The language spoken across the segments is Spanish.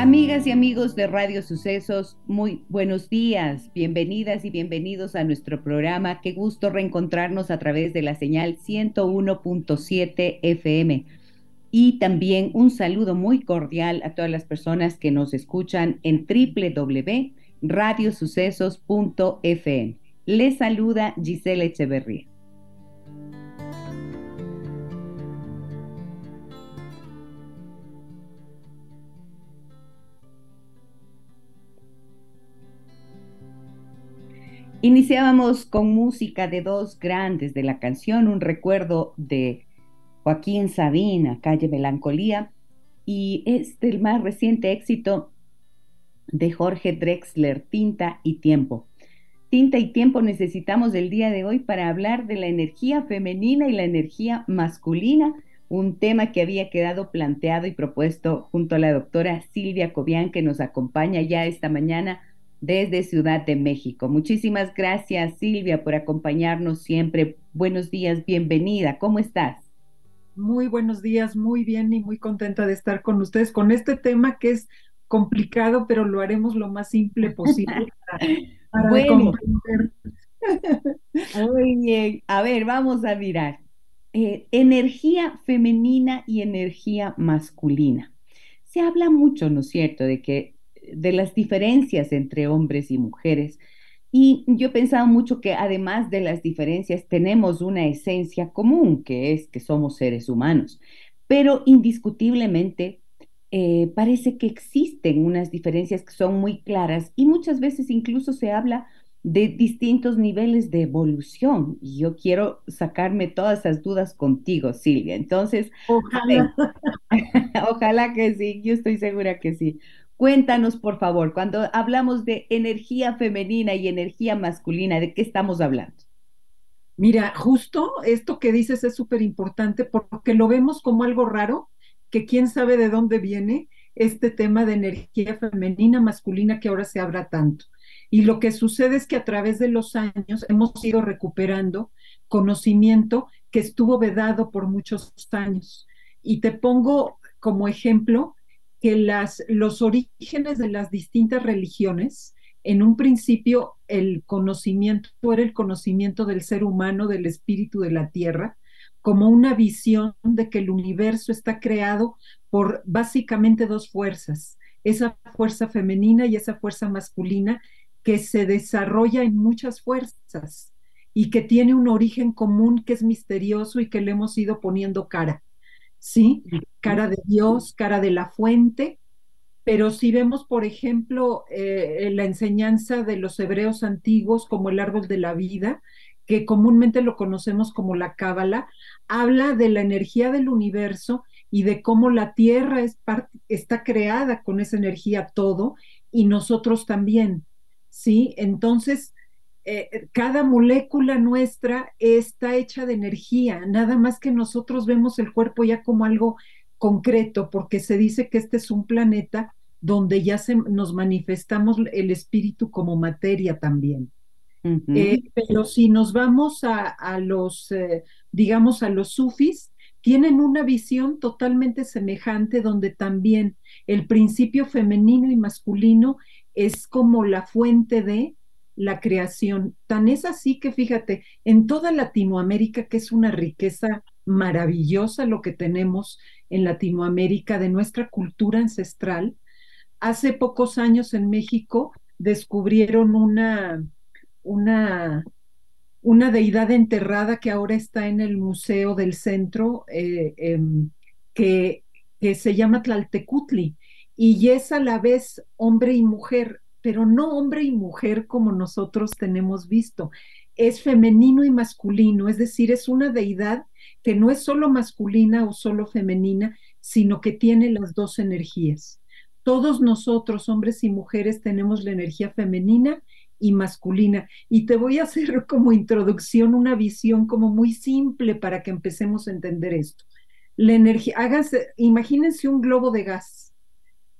Amigas y amigos de Radio Sucesos, muy buenos días, bienvenidas y bienvenidos a nuestro programa. Qué gusto reencontrarnos a través de la señal 101.7 FM. Y también un saludo muy cordial a todas las personas que nos escuchan en www.radiosucesos.fm. Les saluda Gisela Echeverría. Iniciábamos con música de dos grandes de la canción, un recuerdo de Joaquín Sabina, Calle Melancolía, y este el más reciente éxito de Jorge Drexler, Tinta y Tiempo. Tinta y Tiempo necesitamos el día de hoy para hablar de la energía femenina y la energía masculina, un tema que había quedado planteado y propuesto junto a la doctora Silvia Cobian, que nos acompaña ya esta mañana desde Ciudad de México. Muchísimas gracias, Silvia, por acompañarnos siempre. Buenos días, bienvenida. ¿Cómo estás? Muy buenos días, muy bien y muy contenta de estar con ustedes con este tema que es complicado, pero lo haremos lo más simple posible para, comprender. Muy bien. A ver, vamos a mirar. Eh, energía femenina y energía masculina. Se habla mucho, ¿no es cierto?, de que de las diferencias entre hombres y mujeres. Y yo he pensado mucho que además de las diferencias tenemos una esencia común, que es que somos seres humanos. Pero indiscutiblemente eh, parece que existen unas diferencias que son muy claras y muchas veces incluso se habla de distintos niveles de evolución. Y yo quiero sacarme todas esas dudas contigo, Silvia. Entonces, ojalá, ojalá que sí, yo estoy segura que sí. Cuéntanos, por favor, cuando hablamos de energía femenina y energía masculina, ¿de qué estamos hablando? Mira, justo esto que dices es súper importante porque lo vemos como algo raro, que quién sabe de dónde viene este tema de energía femenina, masculina que ahora se habla tanto. Y lo que sucede es que a través de los años hemos ido recuperando conocimiento que estuvo vedado por muchos años. Y te pongo como ejemplo que las, los orígenes de las distintas religiones, en un principio el conocimiento era el conocimiento del ser humano, del espíritu de la tierra, como una visión de que el universo está creado por básicamente dos fuerzas, esa fuerza femenina y esa fuerza masculina que se desarrolla en muchas fuerzas y que tiene un origen común que es misterioso y que le hemos ido poniendo cara. ¿Sí? Cara de Dios, cara de la fuente, pero si vemos, por ejemplo, eh, la enseñanza de los hebreos antiguos como el árbol de la vida, que comúnmente lo conocemos como la cábala, habla de la energía del universo y de cómo la Tierra es está creada con esa energía todo y nosotros también, ¿sí? Entonces, eh, cada molécula nuestra está hecha de energía, nada más que nosotros vemos el cuerpo ya como algo concreto, porque se dice que este es un planeta donde ya se, nos manifestamos el espíritu como materia también. Eh, pero si nos vamos a, los, eh, digamos, a los sufis, tienen una visión totalmente semejante donde también el principio femenino y masculino es como la fuente de la creación. Tan es así que fíjate, en toda Latinoamérica, que es una riqueza maravillosa lo que tenemos en Latinoamérica de nuestra cultura ancestral, hace pocos años en México descubrieron una, una, una deidad enterrada que ahora está en el Museo del Centro, eh, em, que, que se llama Tlaltecutli, y es a la vez hombre y mujer pero no hombre y mujer como nosotros tenemos visto. es femenino y masculino, es decir, es una deidad que no es solo masculina o solo femenina, sino que tiene las dos energías. Todos nosotros, hombres y mujeres, tenemos la energía femenina y masculina. Y te voy a hacer como introducción una visión como muy simple para que empecemos a entender esto. La energía, háganse, imagínense un globo de gas.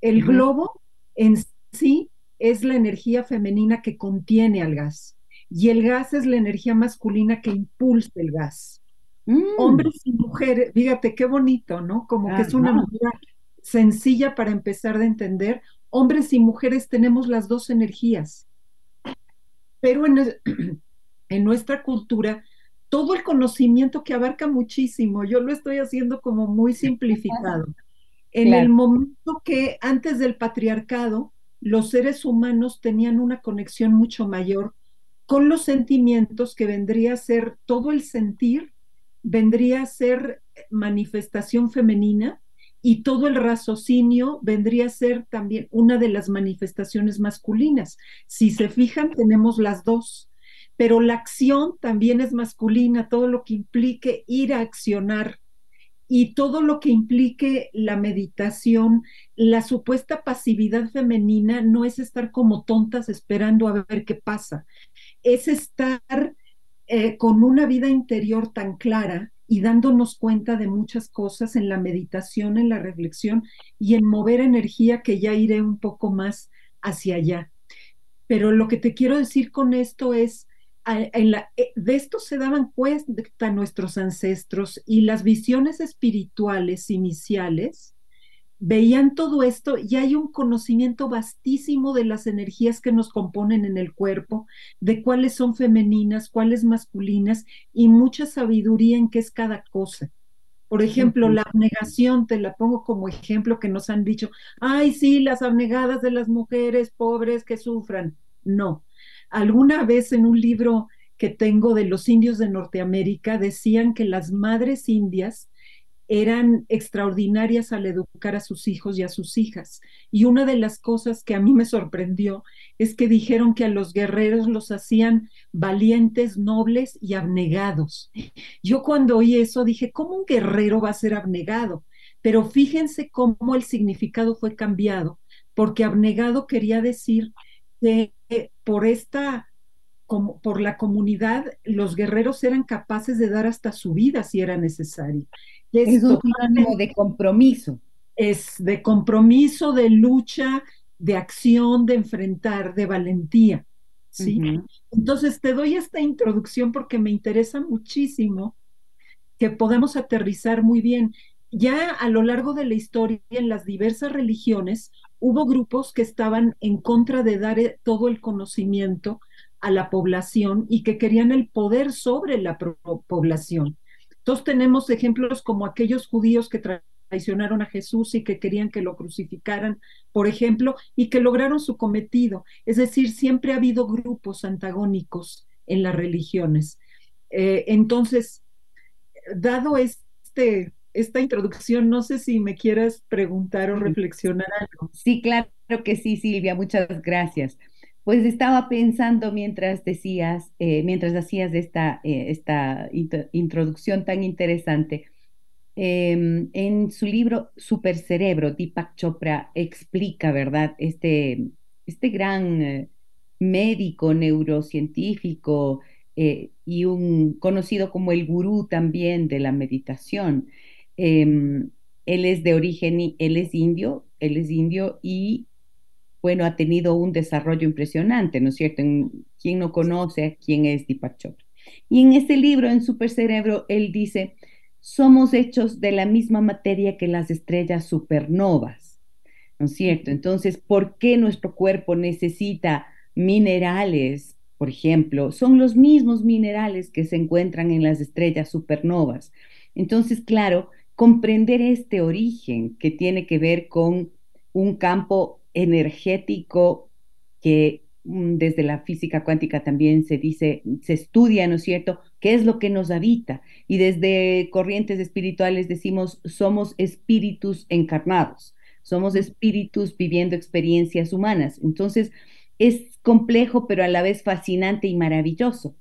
El globo en sí es la energía femenina que contiene al gas y el gas es la energía masculina que impulsa el gas. Mm. Hombres y mujeres, fíjate qué bonito, ¿no? Como que es una manera sencilla para empezar a entender. Hombres y mujeres tenemos las dos energías, pero en, en nuestra cultura todo el conocimiento que abarca muchísimo, yo lo estoy haciendo como muy simplificado. En el momento que antes del patriarcado, los seres humanos tenían una conexión mucho mayor con los sentimientos que vendría a ser todo el sentir, vendría a ser manifestación femenina y todo el raciocinio vendría a ser también una de las manifestaciones masculinas. Si se fijan, tenemos las dos, pero la acción también es masculina, todo lo que implique ir a accionar y todo lo que implique la meditación, la supuesta pasividad femenina no es estar como tontas esperando a ver qué pasa, es estar eh, con una vida interior tan clara y dándonos cuenta de muchas cosas en la meditación, en la reflexión y en mover energía que ya iré un poco más hacia allá. Pero lo que te quiero decir con esto es, eh, de esto se daban cuenta nuestros ancestros y las visiones espirituales iniciales veían todo esto y hay un conocimiento vastísimo de las energías que nos componen en el cuerpo, de cuáles son femeninas, cuáles masculinas y mucha sabiduría en qué es cada cosa. Por ejemplo, la abnegación, te la pongo como ejemplo que nos han dicho, ay, sí, las abnegadas de las mujeres pobres que sufran. No, Alguna vez en un libro que tengo de los indios de Norteamérica decían que las madres indias eran extraordinarias al educar a sus hijos y a sus hijas. Y una de las cosas que a mí me sorprendió es que dijeron que a los guerreros los hacían valientes, nobles y abnegados. Yo cuando oí eso dije, ¿cómo un guerrero va a ser abnegado? Pero fíjense cómo el significado fue cambiado, porque abnegado quería decir que por esta, como, por la comunidad, los guerreros eran capaces de dar hasta su vida si era necesario. Es, un ánimo de compromiso. Es de compromiso, de lucha, de acción, de enfrentar, de valentía. ¿sí? Entonces te doy esta introducción porque me interesa muchísimo que podamos aterrizar muy bien. Ya a lo largo de la historia, en las diversas religiones, hubo grupos que estaban en contra de dar eh, todo el conocimiento a la población y que querían el poder sobre la población. Entonces tenemos ejemplos como aquellos judíos que traicionaron a Jesús y que querían que lo crucificaran, por ejemplo, y que lograron su cometido. Es decir, siempre ha habido grupos antagónicos en las religiones. Eh, entonces, dado este esta introducción, no sé si me quieras preguntar o reflexionar algo. Sí, claro que sí, Silvia, muchas gracias. Pues estaba pensando mientras decías, eh, mientras hacías esta, eh, esta introducción tan interesante, em, en su libro Supercerebro, Deepak Chopra explica, ¿verdad? Este, este gran eh, médico neurocientífico y un conocido como el gurú también de la meditación, Em, él es de origen, él es indio, él es indio y, bueno, ha tenido un desarrollo impresionante, ¿no es cierto? ¿Quién no conoce quién es Deepak? Y en este libro, en Supercerebro, él dice, somos hechos de la misma materia que las estrellas supernovas, ¿no es cierto? Entonces, ¿por qué nuestro cuerpo necesita minerales, por ejemplo? Son los mismos minerales que se encuentran en las estrellas supernovas. Entonces, claro, comprender este origen que tiene que ver con un campo energético que mm, desde la física cuántica también se dice, se estudia, ¿no es cierto?, qué es lo que nos habita. Y desde corrientes espirituales decimos, somos espíritus encarnados, somos espíritus viviendo experiencias humanas. Entonces, es complejo, pero a la vez fascinante y maravilloso.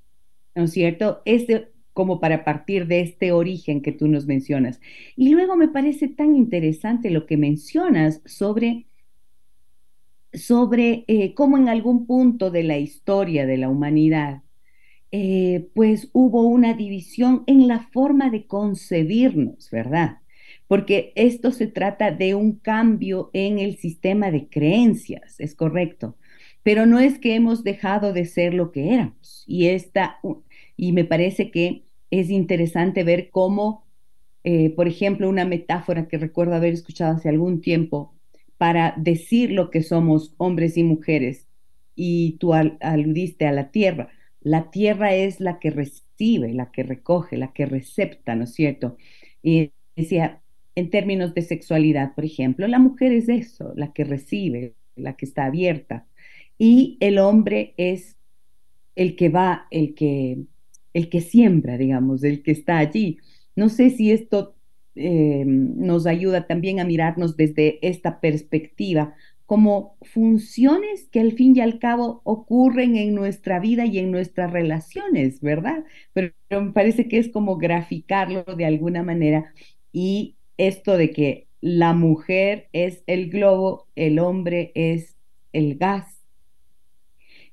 ¿no es cierto? Este, como para partir de este origen que tú nos mencionas. Y luego me parece tan interesante lo que mencionas sobre, sobre eh, cómo en algún punto de la historia de la humanidad, eh, pues hubo una división en la forma de concebirnos, ¿verdad? Porque esto se trata de un cambio en el sistema de creencias, es correcto, pero no es que hemos dejado de ser lo que éramos. Y, esta, y me parece que es interesante ver cómo, eh, por ejemplo, una metáfora que recuerdo haber escuchado hace algún tiempo para decir lo que somos hombres y mujeres, y tú aludiste a la tierra la tierra es la que recibe, la que recoge, la que recepta, ¿no es cierto? Y decía, en términos de sexualidad, por ejemplo, la mujer es eso, la que recibe, la que está abierta, y el hombre es el que va, el que, el que siembra, digamos, el que está allí. No sé si esto eh, nos ayuda también a mirarnos desde esta perspectiva como funciones que al fin y al cabo ocurren en nuestra vida y en nuestras relaciones, ¿verdad? Pero, me parece que es como graficarlo de alguna manera y esto de que la mujer es el globo, el hombre es el gas,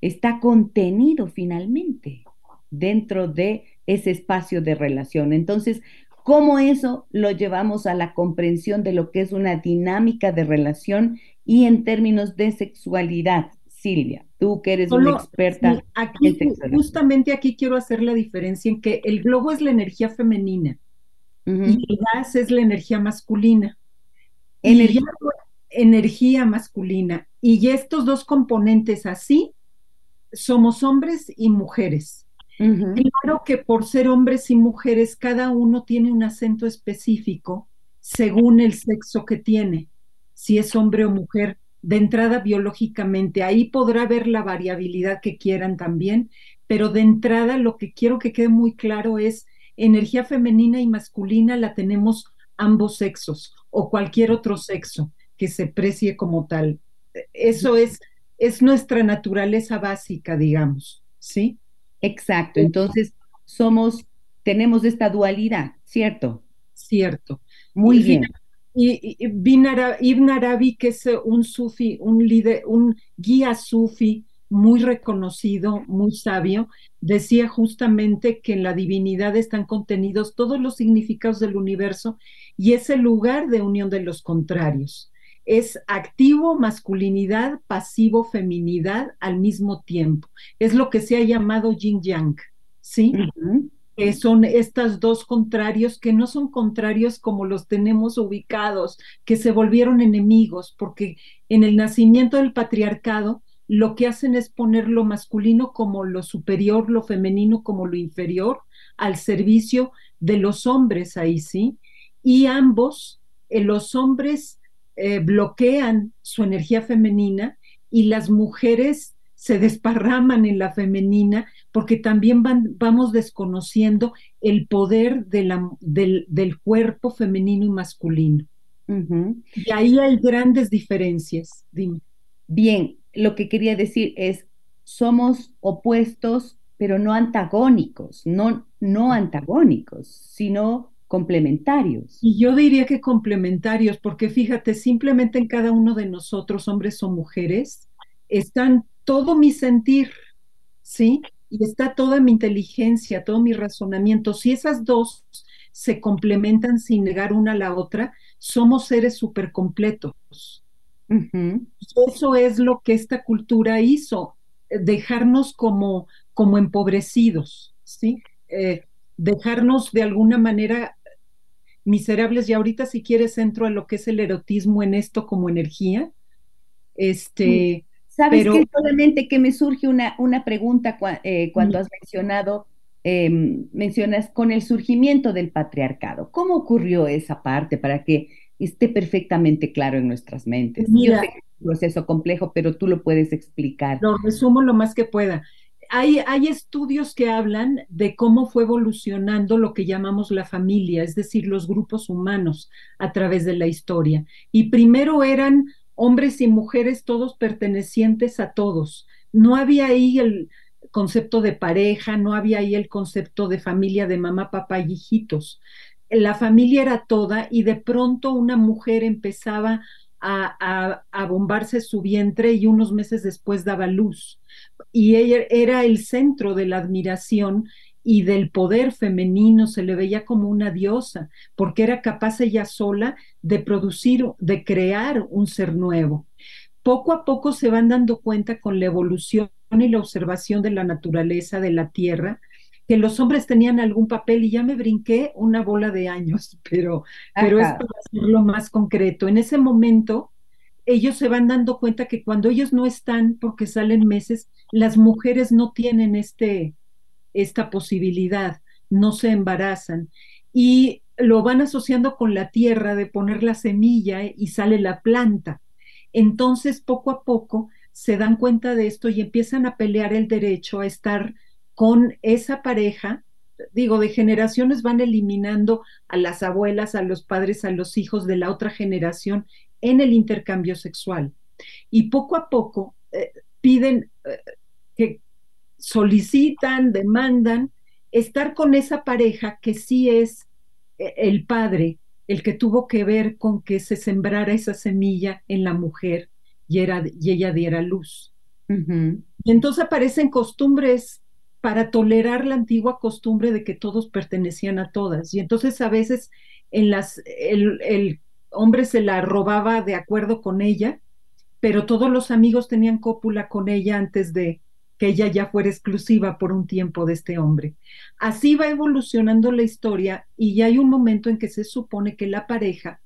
está contenido finalmente dentro de ese espacio de relación. Entonces, ¿cómo eso lo llevamos a la comprensión de lo que es una dinámica de relación y en términos de sexualidad, Silvia, tú que eres una experta aquí, Justamente aquí quiero hacer la diferencia en que el globo es la energía femenina y el gas es la energía masculina. Energía, energía masculina. Y estos dos componentes así somos hombres y mujeres. Claro que por ser hombres y mujeres, cada uno tiene un acento específico según el sexo que tiene si es hombre o mujer, de entrada biológicamente. Ahí podrá ver la variabilidad que quieran también, pero de entrada lo que quiero que quede muy claro es energía femenina y masculina la tenemos ambos sexos o cualquier otro sexo que se precie como tal. Eso es, es nuestra naturaleza básica, digamos, ¿sí? Exacto. Entonces, somos, tenemos esta dualidad, ¿cierto? Cierto. Muy bien. Y, Ibn Arabi, que es un sufi, un líder, un guía sufi muy reconocido, muy sabio, decía justamente que en la divinidad están contenidos todos los significados del universo y es el lugar de unión de los contrarios. Es activo masculinidad, pasivo feminidad al mismo tiempo. Es lo que se ha llamado yin yang, ¿sí? que son estos dos contrarios, que no son contrarios como los tenemos ubicados, que se volvieron enemigos, porque en el nacimiento del patriarcado lo que hacen es poner lo masculino como lo superior, lo femenino como lo inferior, al servicio de los hombres ahí sí, y ambos, eh, los hombres eh, bloquean su energía femenina y las mujeres se desparraman en la femenina porque también van, vamos desconociendo el poder de la, del, del, cuerpo femenino y masculino. Y ahí hay grandes diferencias. Dime. Bien, lo que quería decir es, somos opuestos, pero no antagónicos, no, no antagónicos, sino complementarios. Y yo diría que complementarios, porque fíjate, simplemente en cada uno de nosotros, hombres o mujeres, están todo mi sentir, ¿sí? y está toda mi inteligencia, todo mi razonamiento. Si esas dos se complementan sin negar una a la otra, somos seres súper completos. Eso es lo que esta cultura hizo, dejarnos como, como empobrecidos, ¿sí? Eh, dejarnos de alguna manera miserables y ahorita si quieres entro a lo que es el erotismo en esto como energía. Este, Sabes que solamente que me surge una, una pregunta eh, cuando has mencionado, em, mencionas con el surgimiento del patriarcado. ¿Cómo ocurrió esa parte para que esté perfectamente claro en nuestras mentes? Yo sé que es un proceso complejo, pero tú lo puedes explicar. Lo resumo lo más que pueda. Hay, estudios que hablan de cómo fue evolucionando lo que llamamos la familia, es decir, los grupos humanos a través de la historia. Y primero eran hombres y mujeres todos pertenecientes a todos. No había ahí el, concepto de pareja, no había ahí el concepto de familia de mamá, papá y hijitos. La familia era toda y de pronto una mujer empezaba a, a, bombarse su vientre y unos meses después daba luz. Y ella era el centro de la admiración y del poder femenino, se le veía como una diosa, porque era capaz ella sola de producir, de crear un ser nuevo. Poco a poco se van dando cuenta con la evolución y la observación de la naturaleza de la Tierra, que los hombres tenían algún papel y ya me brinqué una bola de años, pero, pero es para hacerlo más concreto. En ese momento, ellos se van dando cuenta que cuando ellos no están, porque salen meses, las mujeres no tienen este, esta posibilidad, no se embarazan. Y lo van asociando con la tierra de poner la semilla y sale la planta. Entonces, poco a poco, se dan cuenta de esto y empiezan a pelear el derecho a estar con esa pareja. Digo, de generaciones van eliminando a las abuelas, a los padres, a los hijos de la otra generación en el intercambio sexual. Y poco a poco eh, piden eh, que solicitan, demandan estar con esa pareja que sí es eh, el padre, el que tuvo que ver con que se sembrara esa semilla en la mujer y, era, y ella diera luz. Y entonces aparecen costumbres para tolerar la antigua costumbre de que todos pertenecían a todas. Y entonces a veces en las, el, el hombre se la robaba de acuerdo con ella, pero todos los amigos tenían cópula con ella antes de que ella ya fuera exclusiva por un tiempo de este hombre. Así va evolucionando la historia y ya hay un momento en que se supone que la pareja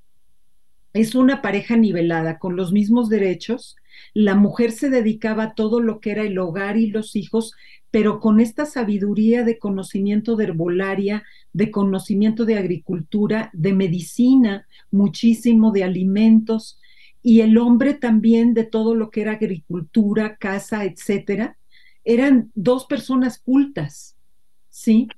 es una pareja nivelada, con los mismos derechos. La mujer se dedicaba a todo lo que era el hogar y los hijos, pero con esta sabiduría de conocimiento de herbolaria, de conocimiento de agricultura, de medicina, muchísimo de alimentos, y el hombre también de todo lo que era agricultura, casa, etcétera. Eran dos personas cultas, ¿sí?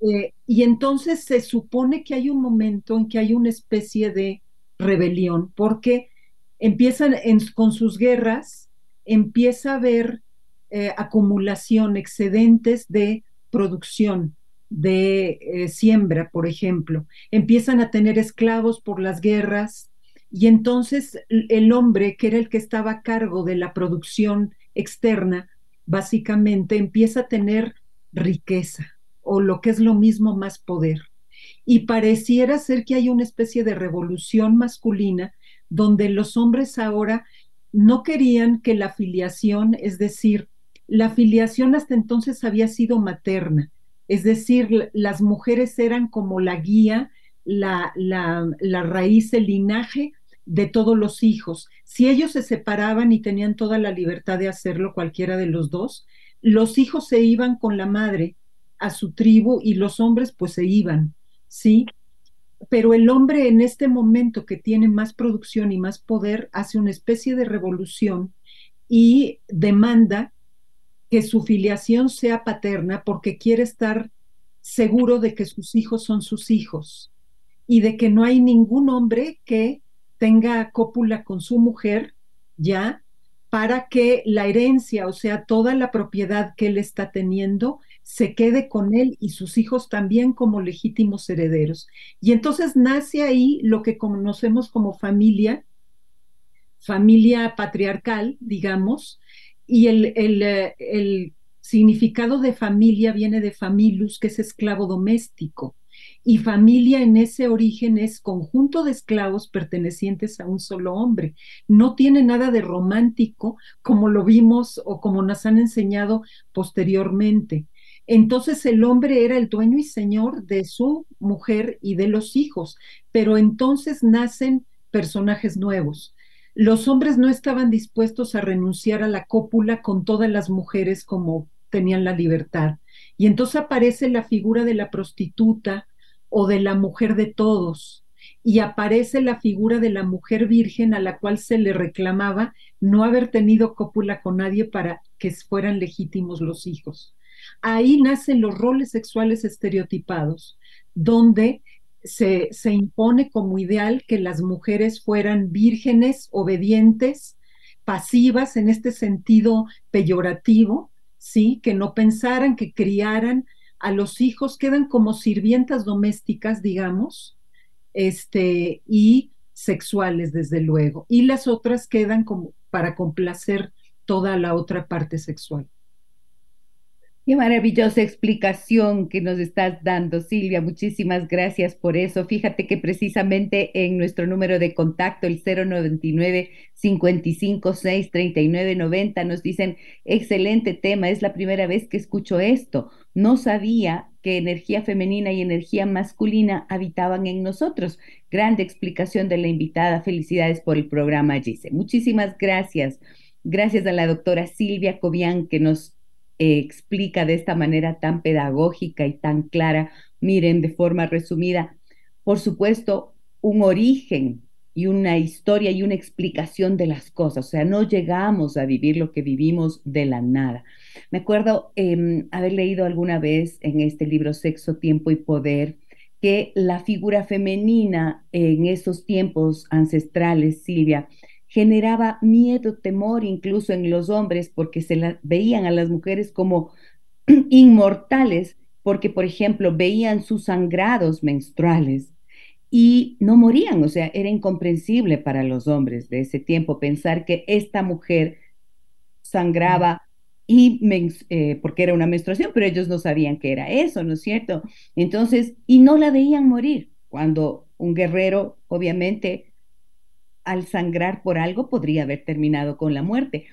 Eh, y entonces se supone que hay un momento en que hay una especie de rebelión, porque empiezan con sus guerras, empieza a haber eh, acumulación, excedentes de producción, de eh, siembra, por ejemplo. Empiezan a tener esclavos por las guerras y entonces el hombre, que era el que estaba a cargo de la producción externa, básicamente empieza a tener riqueza o lo que es lo mismo más poder y pareciera ser que hay una especie de revolución masculina donde los hombres ahora no querían que la filiación, es decir, la filiación hasta entonces había sido materna, es decir, las mujeres eran como la guía, la, raíz, el linaje de todos los hijos. Si ellos se separaban y tenían toda la libertad de hacerlo, cualquiera de los dos, los hijos se iban con la madre a su tribu y los hombres pues se iban. ¿sí? Pero el hombre en este momento que tiene más producción y más poder hace una especie de revolución y demanda que su filiación sea paterna porque quiere estar seguro de que sus hijos son sus hijos y de que no hay ningún hombre que tenga cópula con su mujer ya para que la herencia, o sea, toda la propiedad que él está teniendo, se quede con él y sus hijos también como legítimos herederos. Y entonces nace ahí lo que conocemos como familia, familia patriarcal, digamos, y el, el, eh, el significado de familia viene de familus, que es esclavo doméstico. Y familia en ese origen es conjunto de esclavos pertenecientes a un solo hombre. No tiene nada de romántico como lo vimos o como nos han enseñado posteriormente. Entonces el hombre era el dueño y señor de su mujer y de los hijos, pero entonces nacen personajes nuevos. Los hombres no estaban dispuestos a renunciar a la cópula con todas las mujeres como tenían la libertad. Y entonces aparece la figura de la prostituta o de la mujer de todos, y aparece la figura de la mujer virgen a la cual se le reclamaba no haber tenido cópula con nadie para que fueran legítimos los hijos ahí nacen los roles sexuales estereotipados, donde se, se, impone como ideal que las mujeres fueran vírgenes, obedientes, pasivas en este sentido peyorativo, ¿sí? Que no pensaran, que criaran a los hijos, quedan como sirvientas domésticas, digamos, este, y sexuales, desde luego. Y las otras quedan como para complacer toda la otra parte sexual. Qué maravillosa explicación que nos estás dando, Silvia. Muchísimas gracias por eso. Fíjate que precisamente en nuestro número de contacto, el 099 556 3990, nos dicen, excelente tema, es la primera vez que escucho esto. No sabía que energía femenina y energía masculina habitaban en nosotros. Grande explicación de la invitada. Felicidades por el programa, Gise. Muchísimas gracias. Gracias a la doctora Silvia Cobian que nos explica de esta manera tan pedagógica y tan clara, miren, de forma resumida, por supuesto, un origen y una historia y una explicación de las cosas. O sea, no llegamos a vivir lo que vivimos de la nada. Me acuerdo em, haber leído alguna vez en este libro Sexo, Tiempo y Poder que la figura femenina en esos tiempos ancestrales, Silvia, generaba miedo, temor incluso en los hombres porque se veían a las mujeres como inmortales porque, por ejemplo, veían sus sangrados menstruales y no morían, o sea, era incomprensible para los hombres de ese tiempo pensar que esta mujer sangraba y eh, porque era una menstruación, pero ellos no sabían que era eso, ¿no es cierto? Entonces, y no la veían morir, cuando un guerrero, obviamente, al sangrar por algo podría haber terminado con la muerte.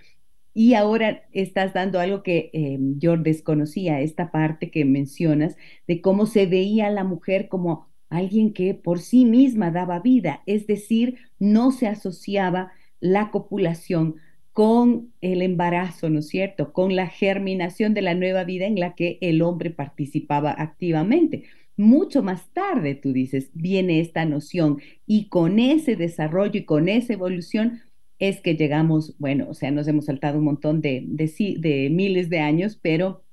Y ahora estás dando algo que eh, yo desconocía, esta parte que mencionas de cómo se veía a la mujer como alguien que por sí misma daba vida, es decir, no se asociaba la copulación con el embarazo, ¿no es cierto? Con la germinación de la nueva vida en la que el hombre participaba activamente. Mucho más tarde, tú dices, viene esta noción y con ese desarrollo y con esa evolución es que llegamos, bueno, o sea, nos hemos saltado un montón de, de, miles de años, pero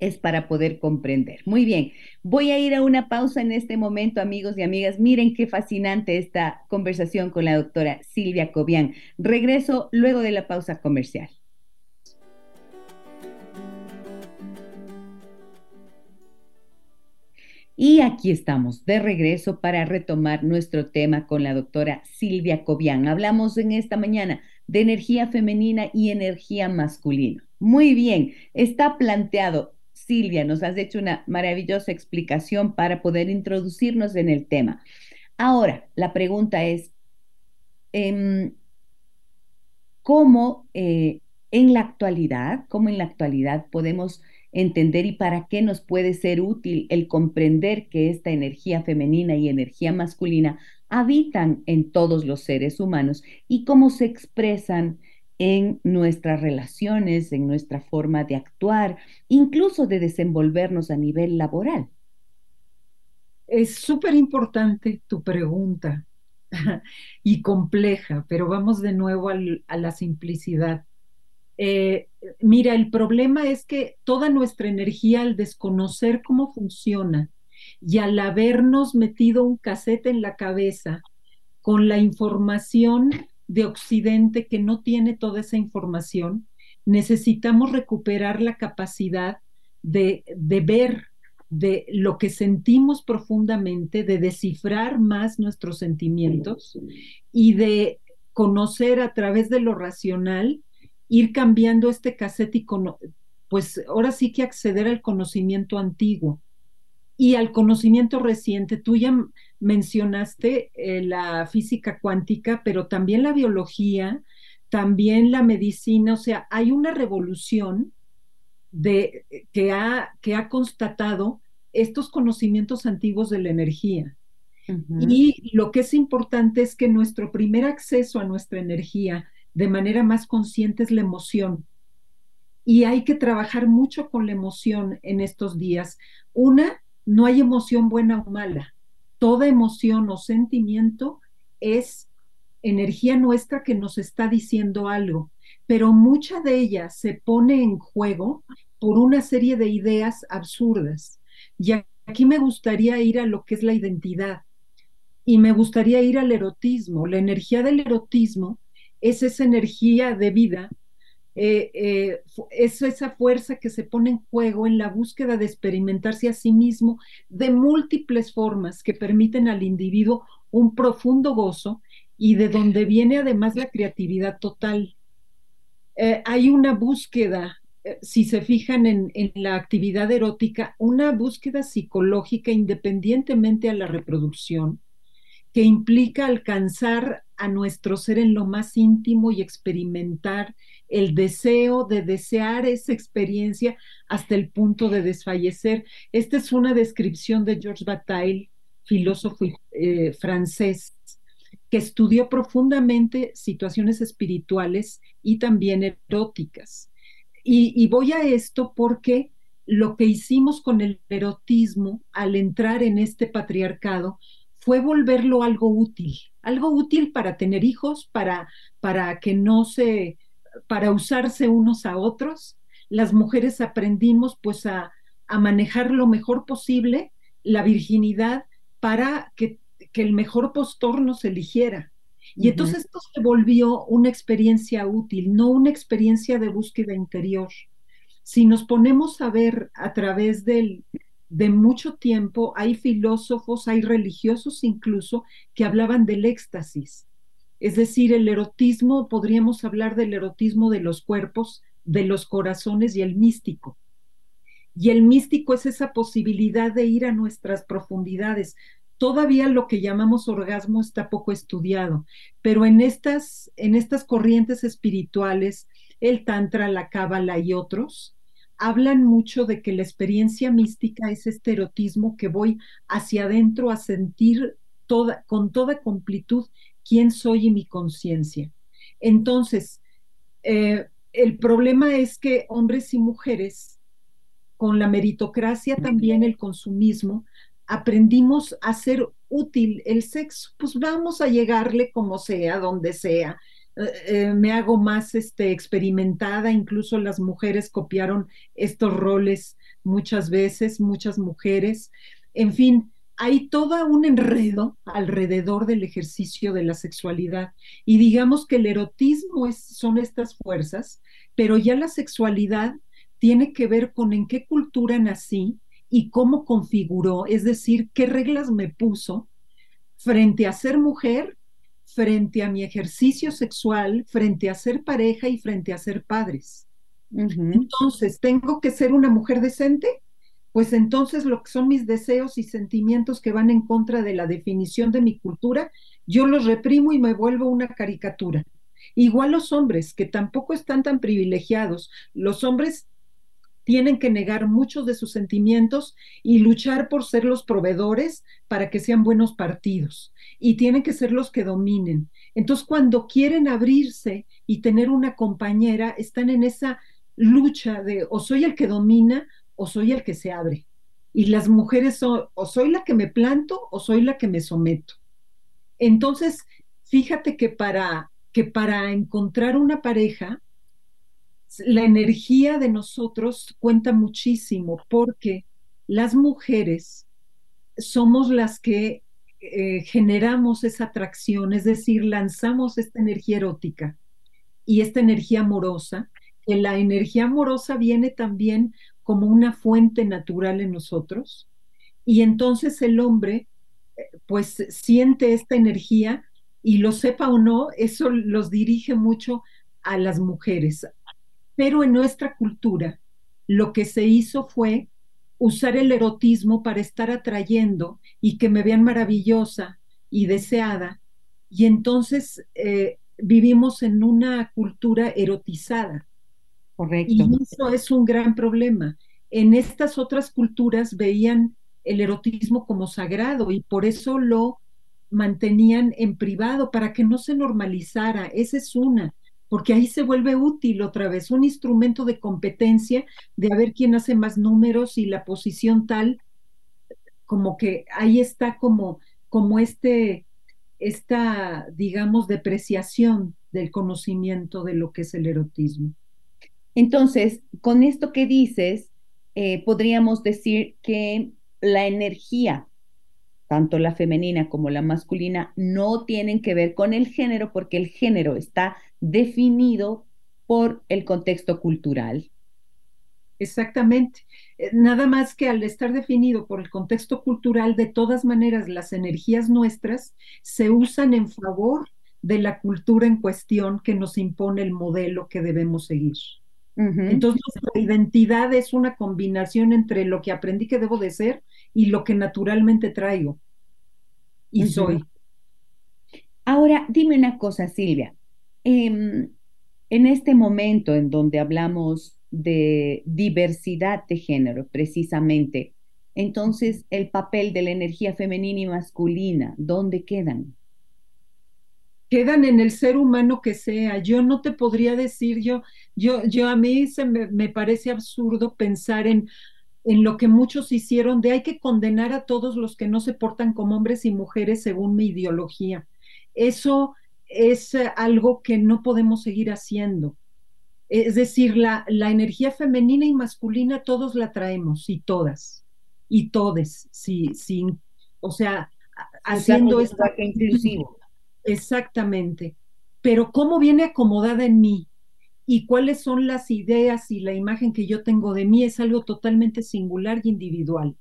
es para poder comprender. Muy bien, voy a ir a una pausa en este momento, amigos y amigas. Miren qué fascinante esta conversación con la doctora Silvia Cobian. Regreso luego de la pausa comercial. Y aquí estamos de regreso para retomar nuestro tema con la doctora Silvia Cobian. Hablamos en esta mañana de energía femenina y energía masculina. Muy bien, está planteado. Silvia, nos has hecho una maravillosa explicación para poder introducirnos en el tema. Ahora, la pregunta es, em, ¿cómo eh, en la actualidad, cómo en la actualidad podemos entender y para qué nos puede ser útil el comprender que esta energía femenina y energía masculina habitan en todos los seres humanos y cómo se expresan en nuestras relaciones, en nuestra forma de actuar, incluso de desenvolvernos a nivel laboral. Es súper importante tu pregunta y compleja, pero vamos de nuevo a la simplicidad. Eh, mira, el problema es que toda nuestra energía al desconocer cómo funciona y al habernos metido un casete en la cabeza con la información de Occidente que no tiene toda esa información, necesitamos recuperar la capacidad de, de ver de lo que sentimos profundamente, de descifrar más nuestros sentimientos y de conocer a través de lo racional ir cambiando este cassette y pues ahora sí que acceder al conocimiento antiguo y al conocimiento reciente. Tú ya mencionaste eh, la física cuántica, pero también la biología, también la medicina, o sea, hay una revolución de, que, ha, que ha constatado estos conocimientos antiguos de la energía. Y lo que es importante es que nuestro primer acceso a nuestra energía de manera más consciente es la emoción. Y hay que trabajar mucho con la emoción en estos días. Una, no hay emoción buena o mala. Toda emoción o sentimiento es energía nuestra que nos está diciendo algo, pero mucha de ella se pone en juego por una serie de ideas absurdas. Y aquí me gustaría ir a lo que es la identidad y me gustaría ir al erotismo. La energía del erotismo es esa energía de vida eh, eh, es esa fuerza que se pone en juego en la búsqueda de experimentarse a sí mismo de múltiples formas que permiten al individuo un profundo gozo y de donde viene además la creatividad total. Eh, hay una búsqueda, si se fijan en, en la actividad erótica, una búsqueda psicológica independientemente a la reproducción, que implica alcanzar a nuestro ser en lo más íntimo y experimentar el deseo de desear esa experiencia hasta el punto de desfallecer. Esta es una descripción de Georges Bataille, filósofo eh, francés, que estudió profundamente situaciones espirituales y también eróticas. Y, y voy a esto porque lo que hicimos con el erotismo al entrar en este patriarcado fue volverlo algo útil, algo útil para tener hijos, para, para que no se, para usarse unos a otros. Las mujeres aprendimos pues a, a manejar lo mejor posible la virginidad para que, que el mejor postor nos eligiera. Y entonces esto se volvió una experiencia útil, no una experiencia de búsqueda interior. Si nos ponemos a ver a través del, de mucho tiempo hay filósofos, hay religiosos incluso, que hablaban del éxtasis. Es decir, el erotismo, podríamos hablar del erotismo de los cuerpos, de los corazones y el místico. Y el místico es esa posibilidad de ir a nuestras profundidades. Todavía lo que llamamos orgasmo está poco estudiado, pero en estas, en estas corrientes espirituales, el tantra, la cábala y otros, hablan mucho de que la experiencia mística es este erotismo que voy hacia adentro a sentir toda, con toda completud quién soy y mi conciencia. Entonces, eh, el problema es que hombres y mujeres, con la meritocracia también el consumismo, aprendimos a ser útil el sexo, pues vamos a llegarle como sea, donde sea, eh, me hago más este, experimentada, incluso las mujeres copiaron estos roles muchas veces, muchas mujeres. En fin, hay todo un enredo alrededor del ejercicio de la sexualidad. Y digamos que el erotismo es, son estas fuerzas, pero ya la sexualidad tiene que ver con en qué cultura nací y cómo configuró, es decir, qué reglas me puso frente a ser mujer frente a mi ejercicio sexual, frente a ser pareja y frente a ser padres. Entonces, ¿tengo que ser una mujer decente? Pues entonces lo que son mis deseos y sentimientos que van en contra de la definición de mi cultura, yo los reprimo y me vuelvo una caricatura. Igual los hombres, que tampoco están tan privilegiados. Los hombres tienen que negar muchos de sus sentimientos y luchar por ser los proveedores para que sean buenos partidos y tienen que ser los que dominen. Entonces, cuando quieren abrirse y tener una compañera, están en esa lucha de o soy el que domina o soy el que se abre. Y las mujeres son o soy la que me planto o soy la que me someto. Entonces, fíjate que para que para encontrar una pareja la energía de nosotros cuenta muchísimo porque las mujeres somos las que eh, generamos esa atracción, es decir, lanzamos esta energía erótica y esta energía amorosa, que la energía amorosa viene también como una fuente natural en nosotros y entonces el hombre eh, pues siente esta energía y lo sepa o no, eso los dirige mucho a las mujeres, pero en nuestra cultura, lo que se hizo fue usar el erotismo para estar atrayendo y que me vean maravillosa y deseada. Y entonces eh, vivimos en una cultura erotizada. Correcto. Y eso es un gran problema. En estas otras culturas veían el erotismo como sagrado y por eso lo mantenían en privado para que no se normalizara. Esa es una porque ahí se vuelve útil otra vez, un instrumento de competencia, de a ver quién hace más números y la posición tal, como que ahí está como, como este, esta, digamos, depreciación del conocimiento de lo que es el erotismo. Entonces, con esto que dices, eh, podríamos decir que la energía tanto la femenina como la masculina, no tienen que ver con el género porque el género está definido por el contexto cultural. Exactamente. Eh, nada más que al estar definido por el contexto cultural, de todas maneras, las energías nuestras se usan en favor de la cultura en cuestión que nos impone el modelo que debemos seguir. Entonces, nuestra identidad es una combinación entre lo que aprendí que debo de ser y lo que naturalmente traigo y soy. Ahora, dime una cosa, Silvia. Em, en este momento en donde hablamos de diversidad de género, precisamente, entonces el papel de la energía femenina y masculina, ¿dónde quedan? Quedan en el ser humano que sea. Yo no te podría decir, yo, yo, yo a mí se me, me parece absurdo pensar en, en lo que muchos hicieron de hay que condenar a todos los que no se portan como hombres y mujeres según mi ideología. Eso es eh, algo que no podemos seguir haciendo. Es decir, la, la energía femenina y masculina todos la traemos y todas, y todes, sí, sí, o sea, haciendo esto inclusivo. Exactamente. Pero cómo viene acomodada en mí, y cuáles son las ideas y la imagen que yo tengo de mí es algo totalmente singular y individual.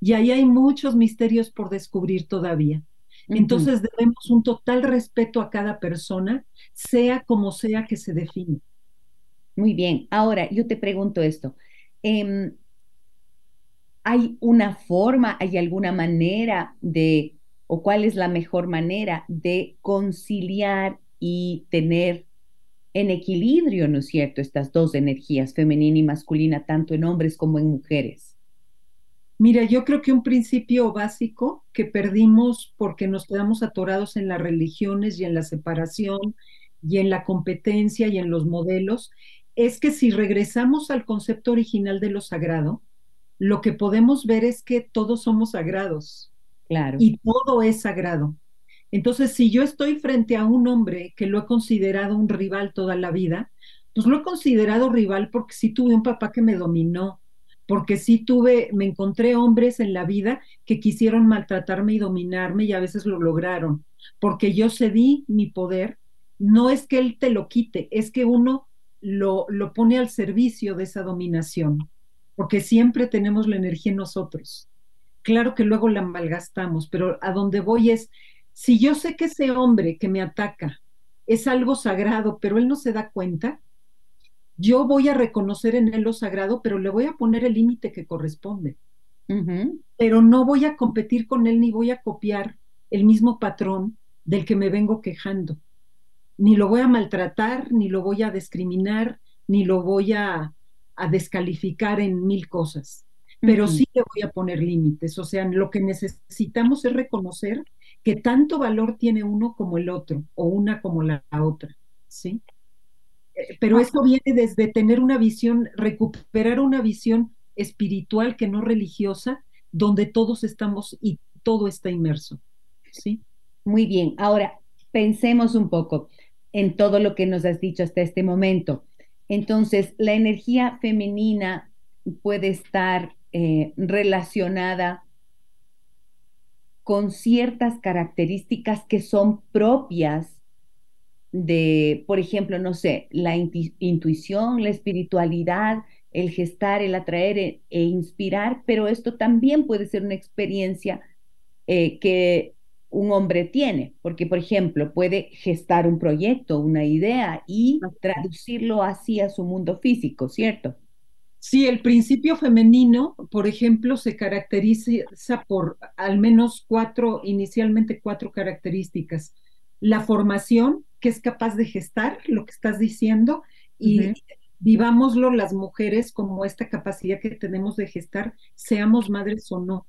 Y ahí hay muchos misterios por descubrir todavía. Entonces debemos un total respeto a cada persona, sea como sea que se define. Muy bien. Ahora, yo te pregunto esto. Em, ¿Hay una forma, hay alguna manera de, o cuál es la mejor manera de conciliar y tener en equilibrio, ¿no es cierto?, estas dos energías, femenina y masculina, tanto en hombres como en mujeres. Mira, yo creo que un principio básico que perdimos porque nos quedamos atorados en las religiones y en la separación y en la competencia y en los modelos, es que si regresamos al concepto original de lo sagrado, lo que podemos ver es que todos somos sagrados. Claro. Y todo es sagrado. Entonces, si yo estoy frente a un hombre que lo he considerado un rival toda la vida, pues lo he considerado rival porque sí tuve un papá que me dominó, porque sí tuve, me encontré hombres en la vida que quisieron maltratarme y dominarme y a veces lo lograron, porque yo cedí mi poder. No es que él te lo quite, es que uno lo, lo pone al servicio de esa dominación, porque siempre tenemos la energía en nosotros. Claro que luego la malgastamos, pero a donde voy es, si yo sé que ese hombre que me ataca es algo sagrado, pero él no se da cuenta, yo voy a reconocer en él lo sagrado, pero le voy a poner el límite que corresponde. Pero no voy a competir con él ni voy a copiar el mismo patrón del que me vengo quejando. Ni lo voy a maltratar, ni lo voy a discriminar, ni lo voy a, a descalificar en mil cosas. Pero sí le voy a poner límites. O sea, lo que necesitamos es reconocer que tanto valor tiene uno como el otro, o una como la, otra, ¿sí? Eh, pero esto viene desde tener una visión, recuperar una visión espiritual que no religiosa, donde todos estamos y todo está inmerso, ¿sí? Muy bien, ahora pensemos un poco en todo lo que nos has dicho hasta este momento. Entonces, la energía femenina puede estar eh, relacionada con ciertas características que son propias de, por ejemplo, no sé, la intuición, la espiritualidad, el gestar, el atraer e, e, inspirar, pero esto también puede ser una experiencia eh, que un hombre tiene, porque, por ejemplo, puede gestar un proyecto, una idea y traducirlo así a su mundo físico, ¿cierto? Sí, el principio femenino, por ejemplo, se caracteriza por al menos cuatro, inicialmente cuatro características. La formación, que es capaz de gestar lo que estás diciendo, y vivámoslo las mujeres como esta capacidad que tenemos de gestar, seamos madres o no.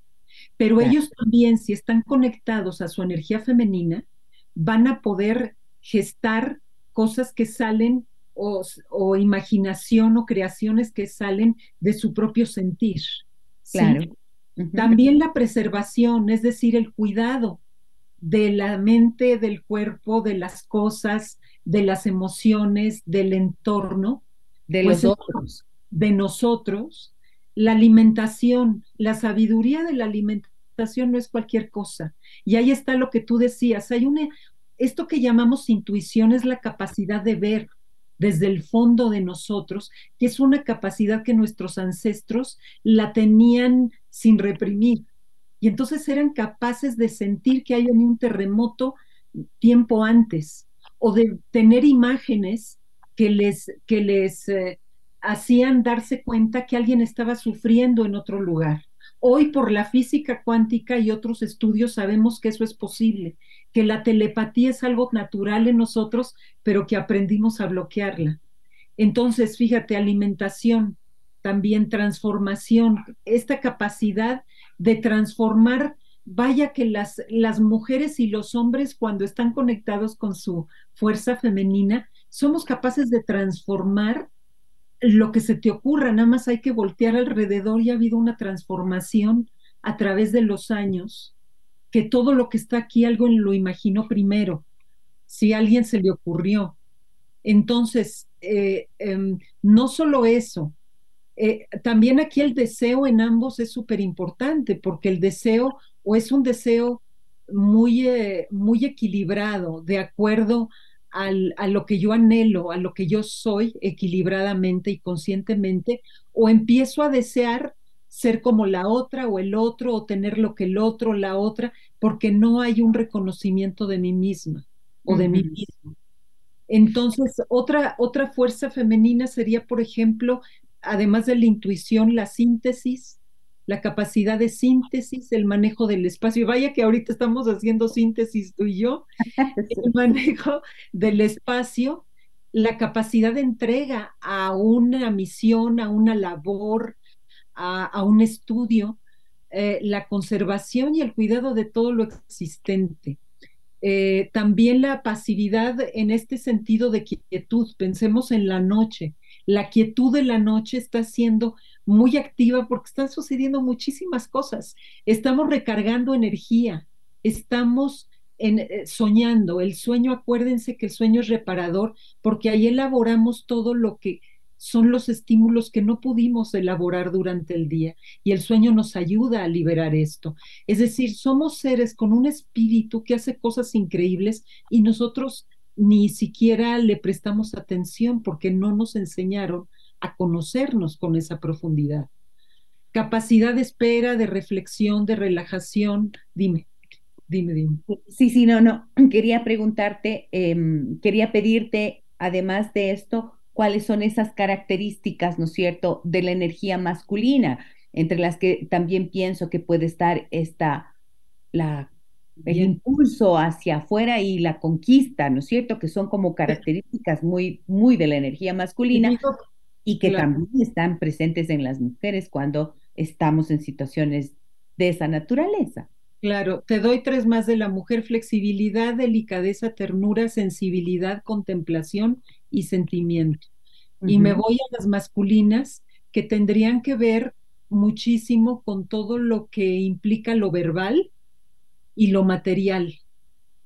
Pero ellos también, si están conectados a su energía femenina, van a poder gestar cosas que salen o, imaginación o creaciones que salen de su propio sentir. Claro. También la preservación, es decir, el cuidado de la mente, del cuerpo, de las cosas, de las emociones, del entorno. De pues los otros. De nosotros. La alimentación, la sabiduría de la alimentación no es cualquier cosa. Y ahí está lo que tú decías. Hay una, esto que llamamos intuición es la capacidad de ver, desde el fondo de nosotros, que es una capacidad que nuestros ancestros la tenían sin reprimir. Y entonces eran capaces de sentir que hay un terremoto tiempo antes o de tener imágenes que les, que les eh, hacían darse cuenta que alguien estaba sufriendo en otro lugar. Hoy por la física cuántica y otros estudios sabemos que eso es posible, que la telepatía es algo natural en nosotros, pero que aprendimos a bloquearla. Entonces, fíjate, alimentación, también transformación, esta capacidad de transformar, vaya que las, las mujeres y los hombres cuando están conectados con su fuerza femenina, somos capaces de transformar lo que se te ocurra, nada más hay que voltear alrededor y ha habido una transformación a través de los años, que todo lo que está aquí algo lo imaginó primero, si alguien se le ocurrió. Entonces, eh, em, no solo eso, eh, también aquí el deseo en ambos es súper importante, porque el deseo o es un deseo muy, eh, muy equilibrado, de acuerdo a lo que yo anhelo, a lo que yo soy equilibradamente y conscientemente, o empiezo a desear ser como la otra o el otro, o tener lo que el otro, la otra, porque no hay un reconocimiento de mí misma o de mí mismo. Entonces, otra, otra fuerza femenina sería, por ejemplo, además de la intuición, la síntesis, la capacidad de síntesis, el manejo del espacio. Y vaya que ahorita estamos haciendo síntesis tú y yo, el manejo del espacio, la capacidad de entrega a una misión, a una labor, a, un estudio, eh, la conservación y el cuidado de todo lo existente. Eh, también la pasividad en este sentido de quietud. Pensemos en la noche. La quietud de la noche está siendo muy activa porque están sucediendo muchísimas cosas. Estamos recargando energía, estamos en, eh, soñando. El sueño, acuérdense que el sueño es reparador porque ahí elaboramos todo lo que son los estímulos que no pudimos elaborar durante el día y el sueño nos ayuda a liberar esto. Es decir, somos seres con un espíritu que hace cosas increíbles y nosotros ni siquiera le prestamos atención porque no nos enseñaron a conocernos con esa profundidad. Capacidad de espera, de reflexión, de relajación. Dime, dime, dime. Sí, sí, no, no. Quería preguntarte, em, quería pedirte, además de esto, cuáles son esas características, ¿no es cierto?, de la energía masculina, entre las que también pienso que puede estar esta, la, el impulso hacia afuera y la conquista, ¿no es cierto?, que son como características muy, muy de la energía masculina y que también están presentes en las mujeres cuando estamos en situaciones de esa naturaleza. Claro, te doy tres más de la mujer, flexibilidad, delicadeza, ternura, sensibilidad, contemplación y sentimiento. Y me voy a las masculinas que tendrían que ver muchísimo con todo lo que implica lo verbal y lo material.